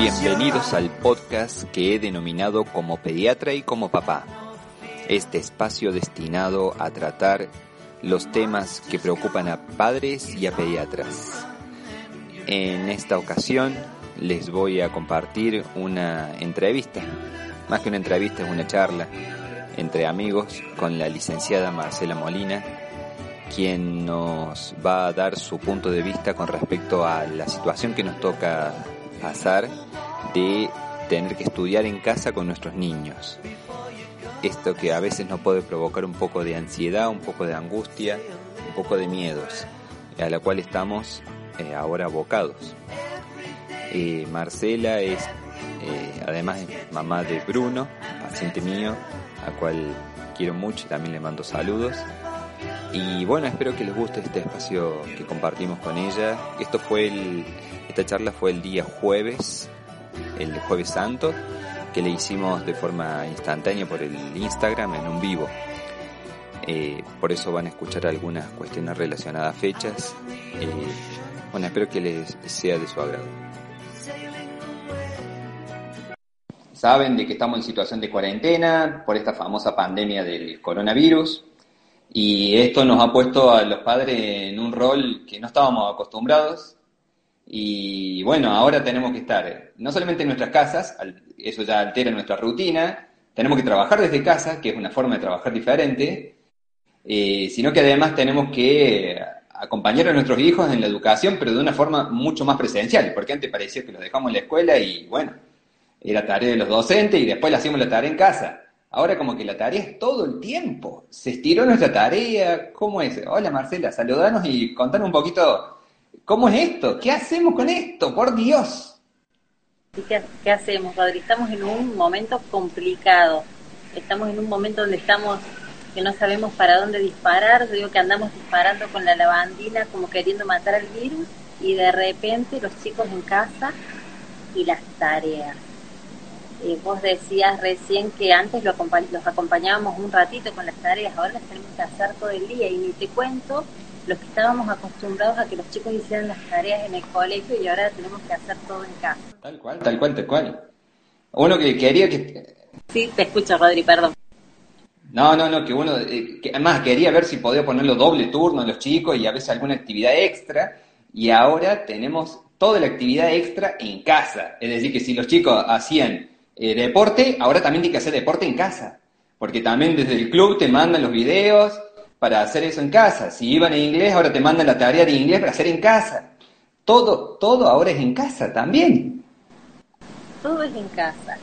Bienvenidos al podcast que he denominado como pediatra y como papá. Este espacio destinado a tratar los temas que preocupan a padres y a pediatras. En esta ocasión les voy a compartir una entrevista, más que una entrevista es una charla entre amigos con la licenciada Marcela Molina, quien nos va a dar su punto de vista con respecto a la situación que nos toca pasar de tener que estudiar en casa con nuestros niños. Esto que a veces nos puede provocar un poco de ansiedad, un poco de angustia, un poco de miedos, a la cual estamos eh, ahora abocados. Eh, Marcela es, eh, además, mamá de Bruno, paciente mío, a cual quiero mucho y también le mando saludos. Y bueno, espero que les guste este espacio que compartimos con ella. Esto fue el, esta charla fue el día jueves, el jueves santo, que le hicimos de forma instantánea por el Instagram en un vivo. Eh, por eso van a escuchar algunas cuestiones relacionadas a fechas. Eh, bueno, espero que les sea de su agrado. Saben de que estamos en situación de cuarentena por esta famosa pandemia del coronavirus y esto nos ha puesto a los padres en un rol que no estábamos acostumbrados y bueno, ahora tenemos que estar no solamente en nuestras casas, eso ya altera nuestra rutina, tenemos que trabajar desde casa, que es una forma de trabajar diferente, eh, sino que además tenemos que acompañar a nuestros hijos en la educación, pero de una forma mucho más presencial, porque antes parecía que los dejamos en la escuela y bueno, era tarea de los docentes y después le hacíamos la tarea en casa. Ahora como que la tarea es todo el tiempo. Se estiró nuestra tarea. ¿Cómo es? Hola Marcela, saludanos y contanos un poquito cómo es esto. ¿Qué hacemos con esto? Por Dios. ¿Qué, qué hacemos, Rodri? Estamos en un momento complicado. Estamos en un momento donde estamos que no sabemos para dónde disparar. Yo digo que andamos disparando con la lavandina como queriendo matar al virus y de repente los chicos en casa y las tareas eh, vos decías recién que antes los acompañábamos un ratito con las tareas, ahora las tenemos que hacer todo el día y ni te cuento los que estábamos acostumbrados a que los chicos hicieran las tareas en el colegio y ahora tenemos que hacer todo en casa. Tal cual, tal cual, tal cual. Uno que quería que... Sí, te escucho, Rodri, perdón. No, no, no, que uno, eh, que además quería ver si podía ponerlo doble turno a los chicos y a veces alguna actividad extra, y ahora tenemos toda la actividad extra en casa. Es decir, que si los chicos hacían eh, deporte, ahora también tiene que hacer deporte en casa, porque también desde el club te mandan los videos para hacer eso en casa. Si iban en inglés, ahora te mandan la tarea de inglés para hacer en casa. Todo, todo ahora es en casa también. Todo es en casa.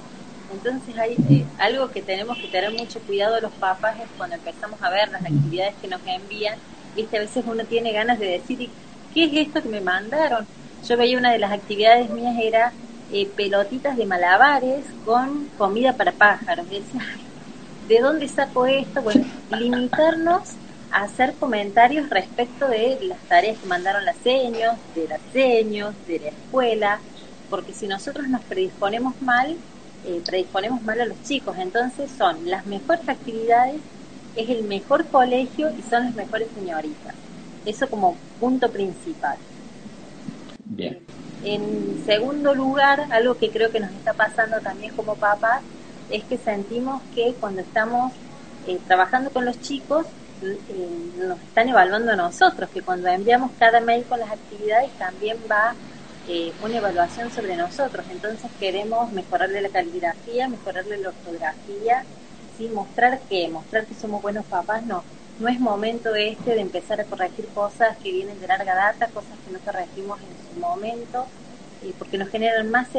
Entonces hay eh, algo que tenemos que tener mucho cuidado los papás es cuando empezamos a ver las actividades que nos envían, viste, a veces uno tiene ganas de decir, ¿qué es esto que me mandaron? Yo veía una de las actividades mías era eh, pelotitas de malabares con comida para pájaros. ¿de dónde saco esto? Bueno, limitarnos a hacer comentarios respecto de las tareas que mandaron las seños, de las seños, de la escuela, porque si nosotros nos predisponemos mal, eh, predisponemos mal a los chicos. Entonces son las mejores actividades, es el mejor colegio y son las mejores señoritas. Eso como punto principal. Bien. En segundo lugar, algo que creo que nos está pasando también como papás es que sentimos que cuando estamos eh, trabajando con los chicos eh, nos están evaluando a nosotros, que cuando enviamos cada mail con las actividades también va eh, una evaluación sobre nosotros. Entonces queremos mejorarle la caligrafía, mejorarle la ortografía, ¿sí? mostrar que mostrar que somos buenos papás no no es momento este de empezar a corregir cosas que vienen de larga data, cosas que no corregimos en su momento, eh, porque nos generan más,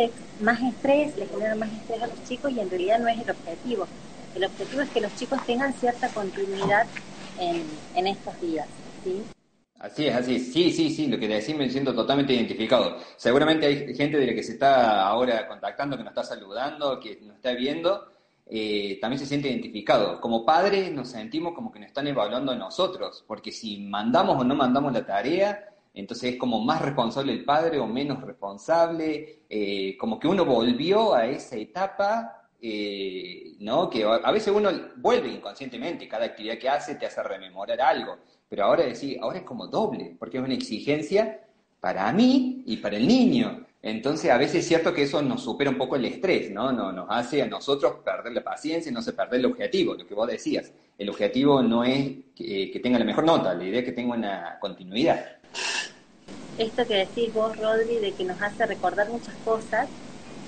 más estrés, le generan más estrés a los chicos y en realidad no es el objetivo. El objetivo es que los chicos tengan cierta continuidad en, en estos días. ¿sí? Así es, así es. Sí, sí, sí, lo que decís me siento totalmente identificado. Seguramente hay gente de la que se está ahora contactando, que nos está saludando, que nos está viendo, eh, también se siente identificado. Como padres nos sentimos como que nos están evaluando a nosotros, porque si mandamos o no mandamos la tarea, entonces es como más responsable el padre o menos responsable, eh, como que uno volvió a esa etapa, eh, ¿no? Que a veces uno vuelve inconscientemente, cada actividad que hace te hace rememorar algo, pero ahora decir, ahora es como doble, porque es una exigencia para mí y para el niño. Entonces, a veces es cierto que eso nos supera un poco el estrés, ¿no? Nos, nos hace a nosotros perder la paciencia y no se perder el objetivo, lo que vos decías. El objetivo no es que, tenga la mejor nota, la idea es que tenga una continuidad. Esto que decís vos, Rodri, de que nos hace recordar muchas cosas,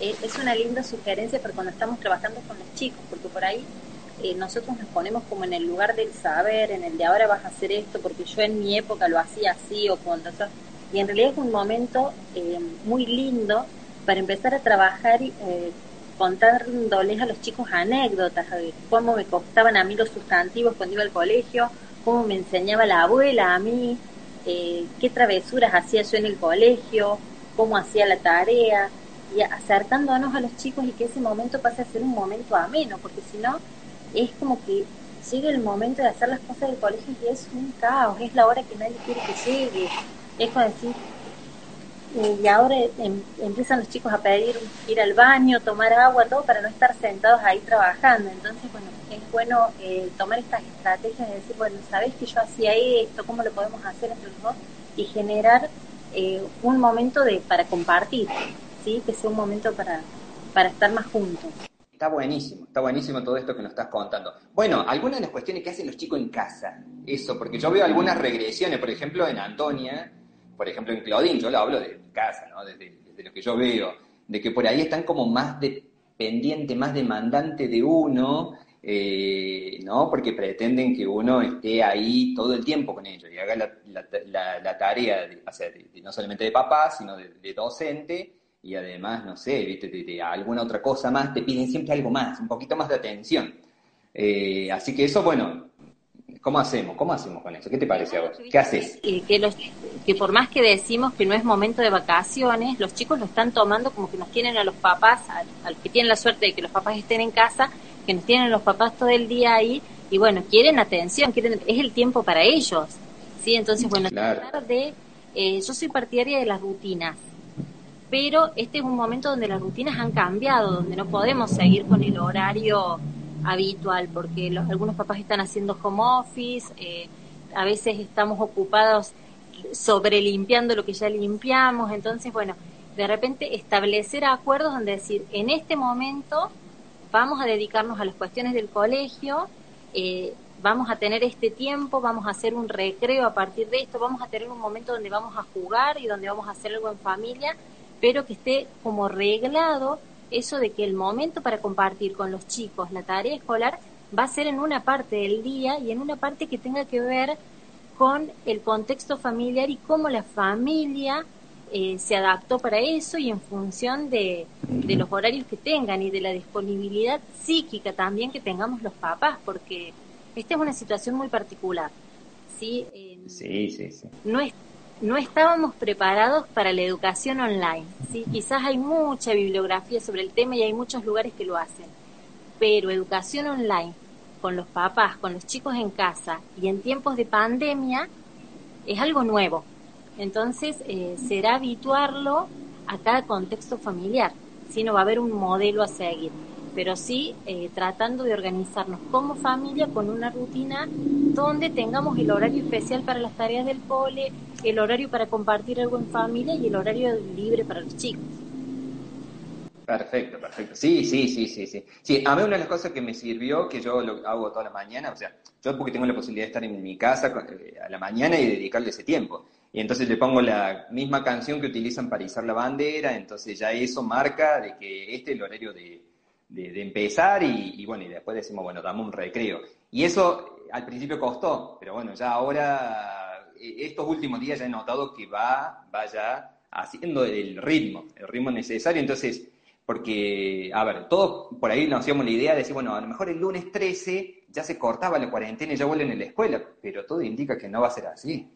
eh, es una linda sugerencia para cuando estamos trabajando con los chicos, porque por ahí eh, nosotros nos ponemos como en el lugar del saber, en el de ahora vas a hacer esto, porque yo en mi época lo hacía así o cuando y en realidad es un momento eh, muy lindo para empezar a trabajar eh, contándoles a los chicos anécdotas, cómo me costaban a mí los sustantivos cuando iba al colegio, cómo me enseñaba la abuela a mí, eh, qué travesuras hacía yo en el colegio, cómo hacía la tarea, y acercándonos a los chicos y que ese momento pase a ser un momento ameno, porque si no, es como que llega el momento de hacer las cosas del colegio y es un caos, es la hora que nadie quiere que llegue, es como decir, y ahora em, empiezan los chicos a pedir ir al baño, tomar agua, todo para no estar sentados ahí trabajando. Entonces, bueno, es bueno eh, tomar estas estrategias de decir, bueno, ¿sabés que yo hacía esto? ¿Cómo lo podemos hacer entre los dos? Y generar eh, un momento de para compartir, ¿sí? Que sea un momento para, para estar más juntos. Está buenísimo, está buenísimo todo esto que nos estás contando. Bueno, algunas de las cuestiones que hacen los chicos en casa, eso, porque yo veo algunas regresiones, por ejemplo, en Antonia, por ejemplo, en Claudín, yo lo hablo de casa, ¿no? Desde, lo que yo veo, de que por ahí están como más dependiente, más demandante de uno, eh, ¿no? Porque pretenden que uno esté ahí todo el tiempo con ellos y haga la, tarea, no solamente de papá, sino de, docente y además, no sé, ¿viste? De, alguna otra cosa más, te piden siempre algo más, un poquito más de atención. Eh, así que eso, bueno, ¿Cómo hacemos? ¿Cómo hacemos con eso? ¿Qué te parece a vos? ¿Qué haces? Que, los, que por más que decimos que no es momento de vacaciones, los chicos lo están tomando como que nos tienen a los papás, al, que tienen la suerte de que los papás estén en casa, que nos tienen a los papás todo el día ahí, y bueno, quieren atención, quieren, es el tiempo para ellos. ¿sí? Entonces, bueno, tratar de... Eh, yo soy partidaria de las rutinas, pero este es un momento donde las rutinas han cambiado, donde no podemos seguir con el horario habitual, porque los, algunos papás están haciendo home office, eh, a veces estamos ocupados sobre limpiando lo que ya limpiamos, entonces, bueno, de repente establecer acuerdos donde decir, en este momento vamos a dedicarnos a las cuestiones del colegio, eh, vamos a tener este tiempo, vamos a hacer un recreo a partir de esto, vamos a tener un momento donde vamos a jugar y donde vamos a hacer algo en familia, pero que esté como reglado eso de que el momento para compartir con los chicos la tarea escolar va a ser en una parte del día y en una parte que tenga que ver con el contexto familiar y cómo la familia eh, se adaptó para eso y en función de, los horarios que tengan y de la disponibilidad psíquica también que tengamos los papás, porque esta es una situación muy particular. ¿sí? sí, sí, sí. No es no estábamos preparados para la educación online. ¿sí? Quizás hay mucha bibliografía sobre el tema y hay muchos lugares que lo hacen, pero educación online con los papás, con los chicos en casa y en tiempos de pandemia es algo nuevo. Entonces eh, será habituarlo a cada contexto familiar, si no va a haber un modelo a seguir pero sí eh, tratando de organizarnos como familia con una rutina donde tengamos el horario especial para las tareas del cole, el horario para compartir algo en familia y el horario libre para los chicos. Perfecto, perfecto. Sí, sí, sí, sí, sí. Sí, a mí una de las cosas que me sirvió, que yo lo hago toda la mañana, o sea, yo porque tengo la posibilidad de estar en mi casa eh, a la mañana y dedicarle ese tiempo. Y entonces le pongo la misma canción que utilizan para izar la bandera, entonces ya eso marca de que este es el horario de, de, empezar y, bueno, y después decimos, bueno, damos un recreo. Y eso al principio costó, pero bueno, ya ahora, e, estos últimos días ya he notado que va, vaya haciendo el ritmo, el ritmo necesario. Entonces, porque, a ver, todos por ahí nos hacíamos la idea de decir, bueno, a lo mejor el lunes 13 ya se cortaba la cuarentena y ya vuelven a la escuela, pero todo indica que no va a ser así.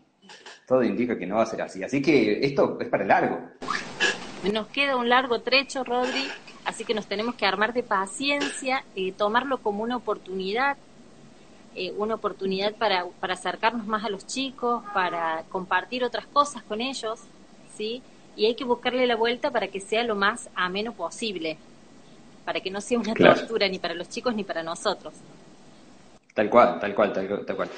Todo indica que no va a ser así. Así que esto es para largo. Nos queda un largo trecho, Rodri, así que nos tenemos que armar de paciencia, eh, tomarlo como una oportunidad, eh, una oportunidad para, para acercarnos más a los chicos, para compartir otras cosas con ellos, ¿sí? Y hay que buscarle la vuelta para que sea lo más ameno posible, para que no sea una tortura ni para los chicos ni para nosotros. Tal cual, tal cual, tal, cual.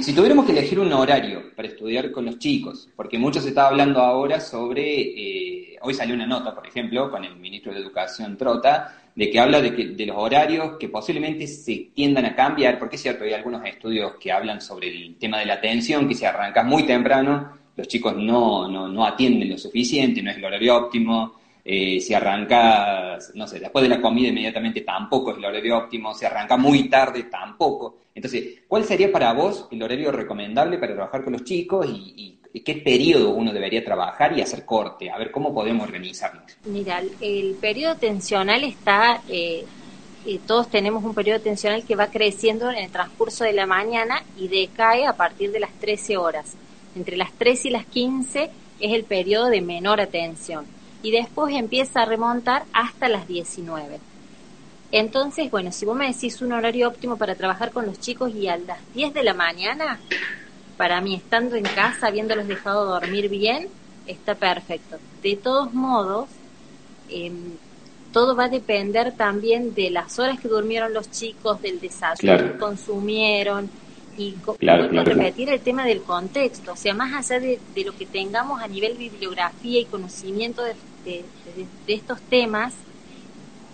Si tuviéramos que elegir un horario para estudiar con los chicos, porque mucho se está hablando ahora sobre, eh, hoy salió una nota, por ejemplo, con el ministro de Educación Trota, de que habla de, que, de los horarios que posiblemente se tiendan a cambiar, porque es cierto, hay algunos estudios que hablan sobre el tema de la atención, que si arrancas muy temprano, los chicos no, no, no atienden lo suficiente, no es el horario óptimo, eh, si arrancas, no sé, después de la comida inmediatamente tampoco es el horario óptimo, si arranca muy tarde tampoco. Entonces, ¿cuál sería para vos el horario recomendable para trabajar con los chicos y, qué periodo uno debería trabajar y hacer corte? A ver cómo podemos organizarnos. Mira, el periodo tensional está, eh, eh, todos tenemos un periodo tensional que va creciendo en el transcurso de la mañana y decae a partir de las 13 horas. Entre las 13 y las 15 es el periodo de menor atención y después empieza a remontar hasta las 19. Entonces, bueno, si vos me decís un horario óptimo para trabajar con los chicos y a las 10 de la mañana, para mí estando en casa, habiéndolos dejado dormir bien, está perfecto. De todos modos, em, todo va a depender también de las horas que durmieron los chicos, del desayuno que consumieron, y claro, repetir el tema del contexto, o sea, más allá de, lo que tengamos a nivel bibliografía y conocimiento de, de, estos temas,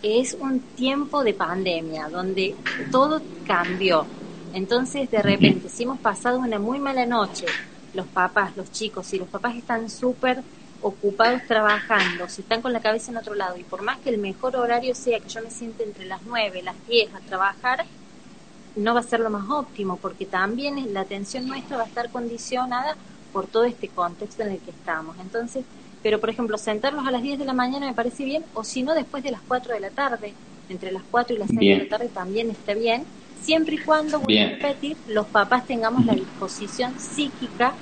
es un tiempo de pandemia donde todo cambió. Entonces, de repente, si hemos pasado una muy mala noche, los papás, los chicos, si los papás están súper ocupados trabajando, si están con la cabeza en otro lado, y por más que el mejor horario sea que yo me siente entre las 9 y las 10 a trabajar, no va a ser lo más óptimo, porque también la atención nuestra va a estar condicionada por todo este contexto en el que estamos. Entonces, pero por ejemplo, sentarlos a las 10 de la mañana me parece bien, o si no, después de las 4 de la tarde, entre las 4 y las 6 de la tarde también está bien, siempre y cuando, voy a repetir, los papás tengamos la disposición psíquica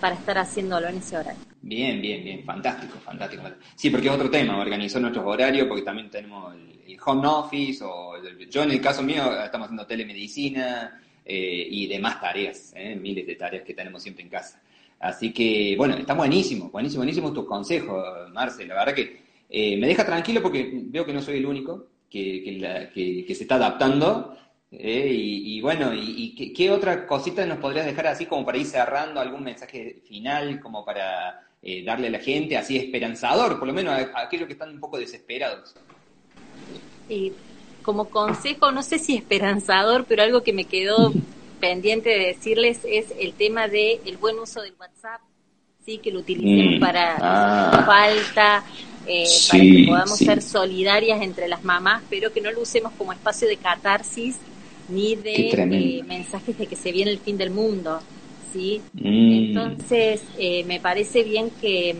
para estar haciéndolo en ese horario. Bien, bien, bien, fantástico, fantástico. Sí, porque es otro tema, organizar nuestros horarios, porque también tenemos el, home office, o yo en el caso mío estamos haciendo telemedicina eh, y demás tareas, eh, miles de tareas que tenemos siempre en casa. Así que, bueno, está buenísimo, buenísimo, buenísimo tus consejos, Marce. La verdad que eh, me deja tranquilo porque veo que no soy el único que, que, se está adaptando. y, bueno, y, qué, qué, otra cosita nos podrías dejar así como para ir cerrando algún mensaje final, como para eh, darle a la gente, así esperanzador, por lo menos a, aquellos que están un poco desesperados. Y como consejo, no sé si esperanzador, pero algo que me quedó pendiente de decirles es el tema de el buen uso del WhatsApp, sí, que lo utilicemos mm. para ah. falta, eh, para que podamos ser solidarias entre las mamás, pero que no lo usemos como espacio de catarsis ni de eh, mensajes de que se viene el fin del mundo. ¿Sí? Mm. Entonces, eh, me parece bien que,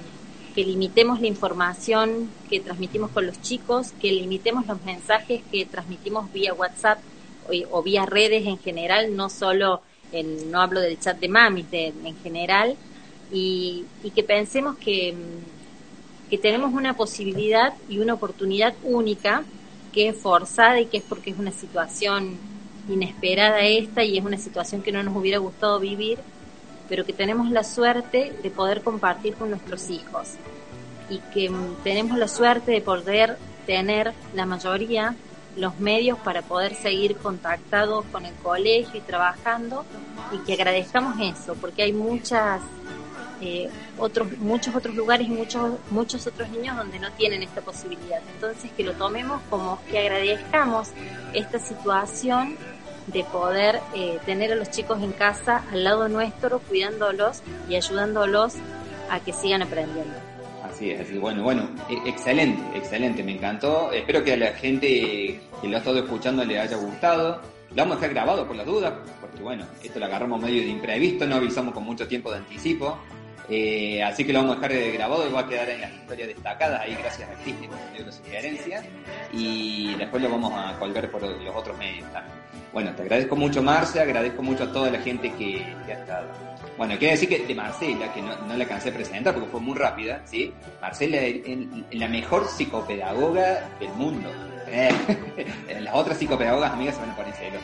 limitemos la información que transmitimos con los chicos, que limitemos los mensajes que transmitimos vía WhatsApp o, vía redes en general, no solo, en, no hablo del chat de mamis, en general, y, que pensemos que, que tenemos una posibilidad y una oportunidad única que es forzada y que es porque es una situación inesperada esta y es una situación que no nos hubiera gustado vivir pero que tenemos la suerte de poder compartir con nuestros hijos y que mm, tenemos la suerte de poder tener la mayoría los medios para poder seguir contactados con el colegio y trabajando y que agradezcamos eso porque hay muchas eh, otros muchos otros lugares y muchos muchos otros niños donde no tienen esta posibilidad. Entonces que lo tomemos como que agradezcamos esta situación de poder eh, tener a los chicos en casa al lado nuestro, cuidándolos y ayudándolos a que sigan aprendiendo. Así es, así bueno, bueno, e, excelente, excelente, me encantó. Espero que a la gente que lo ha estado escuchando le haya gustado. Lo vamos a dejar grabado por las dudas, porque bueno, esto lo agarramos medio de imprevisto, no avisamos con mucho tiempo de anticipo. Eh, así que lo vamos a dejar grabado y va a quedar en las historias destacadas ahí gracias a Cristi por de sugerencias y después lo vamos a colgar por los otros medios también. Bueno, te agradezco mucho Marcia, agradezco mucho a toda la gente que, ha estado. Bueno, quiero decir que de Marcela, que no, no la cansé de presentar porque fue muy rápida, ¿sí? Marcela es la mejor psicopedagoga del mundo. Eh, las otras psicopedagogas amigas se van a poner celo.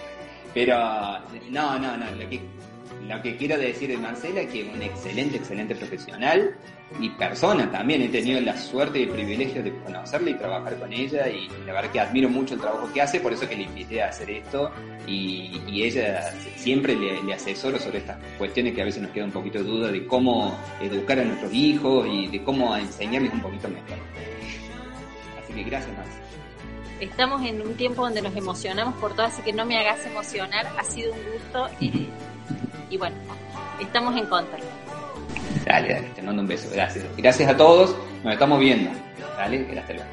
Pero, no, no, no, lo que lo que quiero decir de Marcela es que es una excelente, excelente profesional y persona también. He tenido la suerte y el privilegio de conocerla y trabajar con ella y la verdad que admiro mucho el trabajo que hace, por eso que le invité a hacer esto y, ella siempre le, asesoro sobre estas cuestiones que a veces nos queda un poquito de duda de cómo educar a nuestros hijos y de cómo enseñarles un poquito mejor. Así que gracias, Marcela estamos en un tiempo donde nos emocionamos por todo, así que no me hagas emocionar, ha sido un gusto y, bueno, estamos en contacto. Dale, dale, te mando un beso, gracias. Gracias a todos, nos estamos viendo. Dale, hasta luego.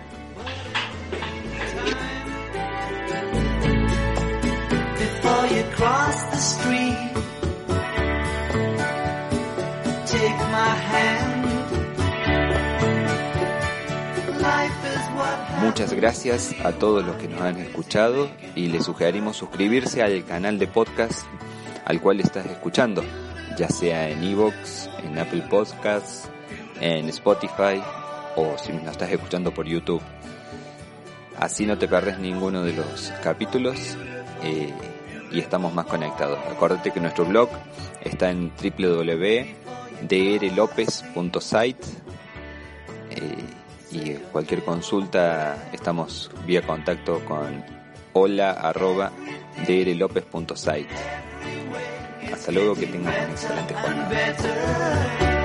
Muchas gracias a todos los que nos han escuchado y les sugerimos suscribirse al canal de podcast al cual estás escuchando, ya sea en Evox, en Apple Podcasts, en Spotify o si nos estás escuchando por YouTube. Así no te perdes ninguno de los capítulos eh, y estamos más conectados. Acuérdate que nuestro blog está en www.drlopez.site eh, y cualquier consulta estamos vía contacto con hola arroba. Hasta luego, que tengan un excelente jornada.